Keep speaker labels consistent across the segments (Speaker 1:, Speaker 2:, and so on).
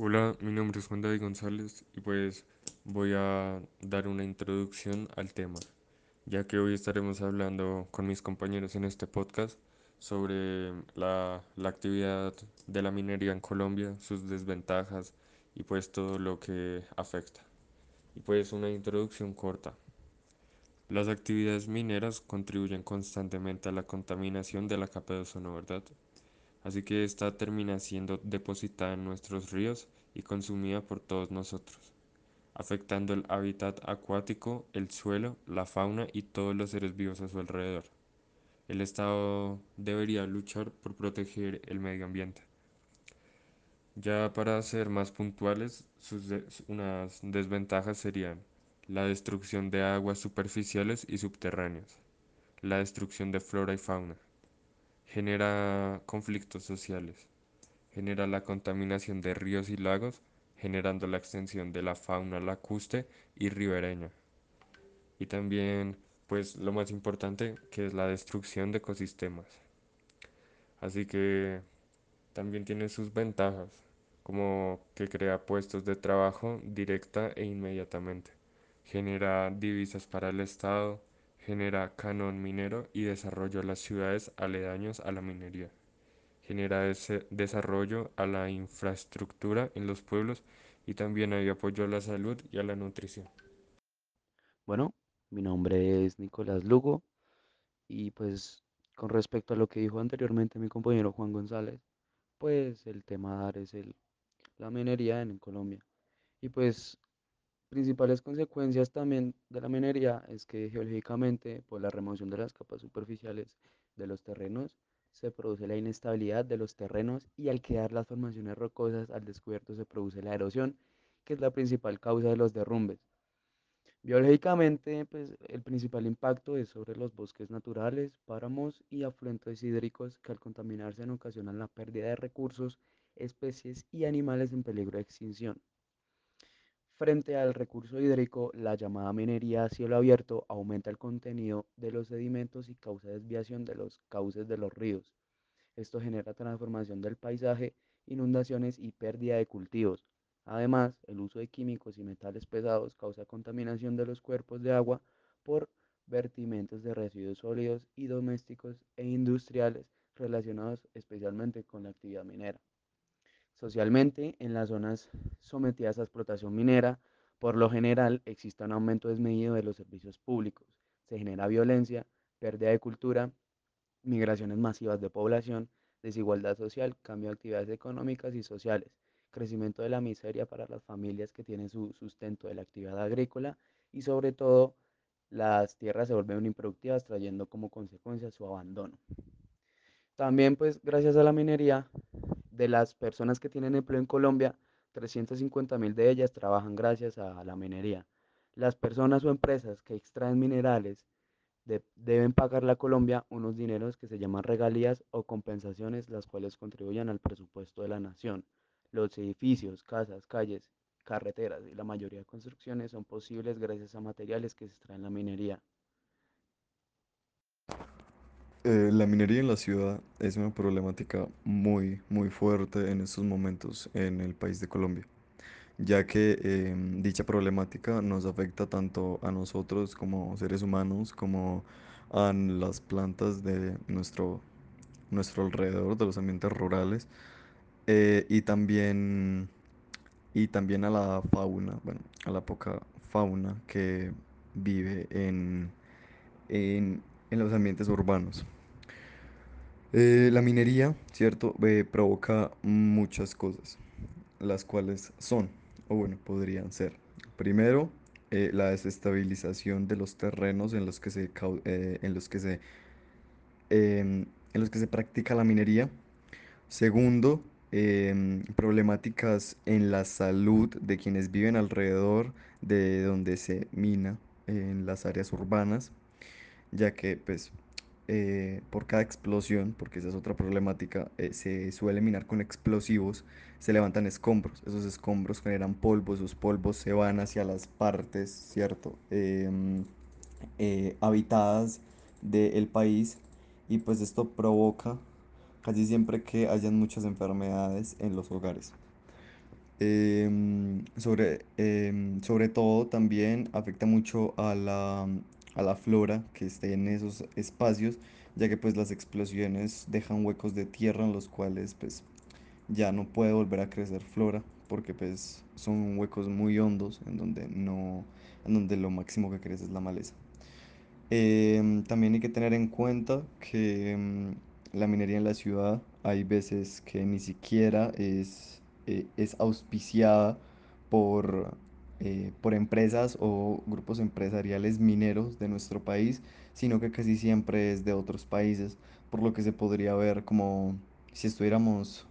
Speaker 1: Hola, mi nombre es Juan David González y pues voy a dar una introducción al tema, ya que hoy estaremos hablando con mis compañeros en este podcast sobre la, la actividad de la minería en Colombia, sus desventajas y pues todo lo que afecta. Y pues una introducción corta. Las actividades mineras contribuyen constantemente a la contaminación de la capa de ozono, ¿verdad? Así que esta termina siendo depositada en nuestros ríos y consumida por todos nosotros, afectando el hábitat acuático, el suelo, la fauna y todos los seres vivos a su alrededor. El Estado debería luchar por proteger el medio ambiente. Ya para ser más puntuales, sus unas desventajas serían la destrucción de aguas superficiales y subterráneas, la destrucción de flora y fauna, genera conflictos sociales, genera la contaminación de ríos y lagos, generando la extensión de la fauna lacustre y ribereña. Y también, pues lo más importante, que es la destrucción de ecosistemas. Así que también tiene sus ventajas, como que crea puestos de trabajo directa e inmediatamente, genera divisas para el Estado, genera canon minero y desarrollo de las ciudades aledañas a la minería genera ese desarrollo a la infraestructura en los pueblos y también hay apoyo a la salud y a la nutrición.
Speaker 2: Bueno, mi nombre es Nicolás Lugo y pues con respecto a lo que dijo anteriormente mi compañero Juan González, pues el tema dar es el, la minería en Colombia. Y pues principales consecuencias también de la minería es que geológicamente por la remoción de las capas superficiales de los terrenos se produce la inestabilidad de los terrenos y al quedar las formaciones rocosas al descubierto se produce la erosión, que es la principal causa de los derrumbes. Biológicamente, pues el principal impacto es sobre los bosques naturales, páramos y afluentes hídricos que al contaminarse ocasionan la pérdida de recursos, especies y animales en peligro de extinción. Frente al recurso hídrico, la llamada minería a cielo abierto aumenta el contenido de los sedimentos y causa desviación de los cauces de los ríos. Esto genera transformación del paisaje, inundaciones y pérdida de cultivos. Además, el uso de químicos y metales pesados causa contaminación de los cuerpos de agua por vertimientos de residuos sólidos y domésticos e industriales relacionados especialmente con la actividad minera. Socialmente, en las zonas sometidas a explotación minera, por lo general existe un aumento desmedido de los servicios públicos, se genera violencia, pérdida de cultura migraciones masivas de población, desigualdad social, cambio de actividades económicas y sociales, crecimiento de la miseria para las familias que tienen su sustento de la actividad agrícola y sobre todo las tierras se vuelven improductivas trayendo como consecuencia su abandono. También pues gracias a la minería de las personas que tienen empleo en Colombia, 350 mil de ellas trabajan gracias a la minería. Las personas o empresas que extraen minerales de- deben pagarle a Colombia unos dineros que se llaman regalías o compensaciones, las cuales contribuyen al presupuesto de la nación. Los edificios, casas, calles, carreteras y la mayoría de construcciones son posibles gracias a materiales que se extraen en la minería.
Speaker 3: Eh, la minería en la ciudad es una problemática muy, muy fuerte en estos momentos en el país de Colombia, ya que em, dicha problemática nos afecta tanto a nosotros como seres humanos, como a las plantas de nuestro, nuestro alrededor, de los ambientes rurales, eh, y también, y también a la fauna, bueno, a la poca fauna que vive en, en en los ambientes urbanos. Eh, la minería, ¿cierto? Eh, provoca muchas cosas, las cuales son, o bueno, podrían ser. Primero, eh, la desestabilización de los terrenos en los que se, en los que se, em, en los que se practica la minería. Segundo, em, problemáticas en la salud de quienes viven alrededor de donde se mina en las áreas urbanas ya que pues eh, por cada explosión, porque esa es otra problemática, eh, se suele minar con explosivos, se levantan escombros, esos escombros generan polvo, esos polvos se van hacia las partes, ¿cierto? Em, eh, habitadas del país y pues esto provoca casi siempre que hayan muchas enfermedades en los hogares. Em, sobre, em, sobre todo también afecta mucho a la, a la flora que esté en esos espacios, ya que pues las explosiones dejan huecos de tierra en los cuales pues ya no puede volver a crecer flora, porque pues son huecos muy hondos en donde no, en donde lo máximo que crece es la maleza. Em, también hay que tener en cuenta que em, la minería en la ciudad hay veces que ni siquiera es, eh, es auspiciada por, eh, por empresas o grupos empresariales mineros de nuestro país, sino que casi siempre es de otros países, por lo que se podría ver como si estuviéramos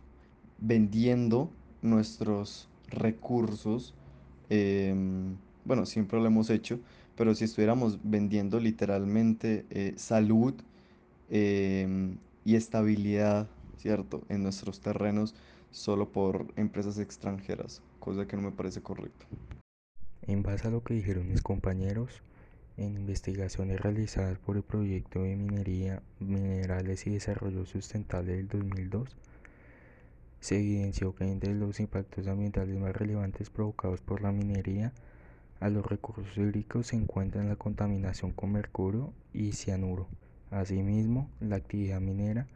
Speaker 3: vendiendo nuestros recursos. em, bueno, siempre lo hemos hecho, pero si estuviéramos vendiendo literalmente eh, salud y estabilidad, ¿cierto? En nuestros terrenos solo por empresas extranjeras, cosa que no me parece correcto.
Speaker 4: En base a lo que dijeron mis compañeros, en investigaciones realizadas por el Proyecto de Minería, Minerales y Desarrollo Sustentable del 2002, se evidenció que entre los impactos ambientales más relevantes provocados por la minería a los recursos hídricos se encuentran la contaminación con mercurio y cianuro. Asimismo, la actividad minera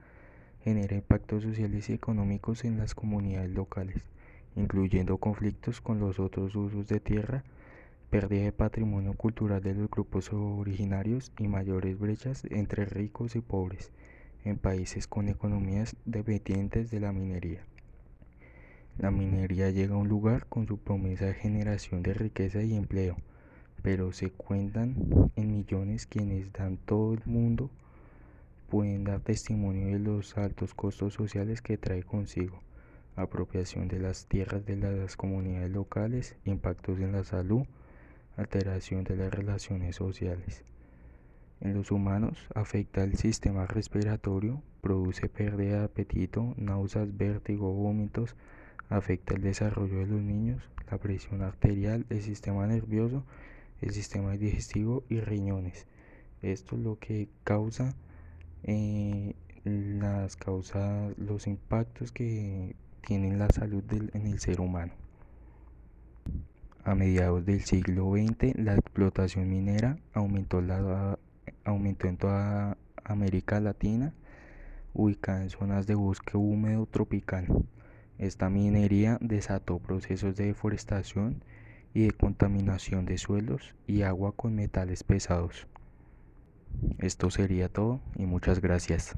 Speaker 4: genera impactos sociales y económicos en las comunidades locales, incluyendo conflictos con los otros usos de tierra, pérdida de patrimonio cultural de los grupos originarios y mayores brechas entre ricos y pobres en países con economías dependientes de la minería. La minería llega a un lugar con su promesa de generación de riqueza y empleo, pero se cuentan en millones quienes dan todo el mundo pueden dar testimonio de los altos costos sociales que trae consigo, apropiación de las tierras de las comunidades locales, impactos en la salud, alteración de las relaciones sociales. En los humanos afecta el sistema respiratorio, produce pérdida de apetito, náuseas, vértigo, vómitos, afecta el desarrollo de los niños, la presión arterial, el sistema nervioso, el sistema digestivo y riñones. Esto es lo que causa eh, las causas, los impactos que tienen la salud en el ser humano. A mediados del siglo XX, la explotación minera aumentó, en toda América Latina, ubicada en zonas de bosque húmedo tropical. Esta minería desató procesos de deforestación y de contaminación de suelos y agua con metales pesados. Esto sería todo y muchas gracias.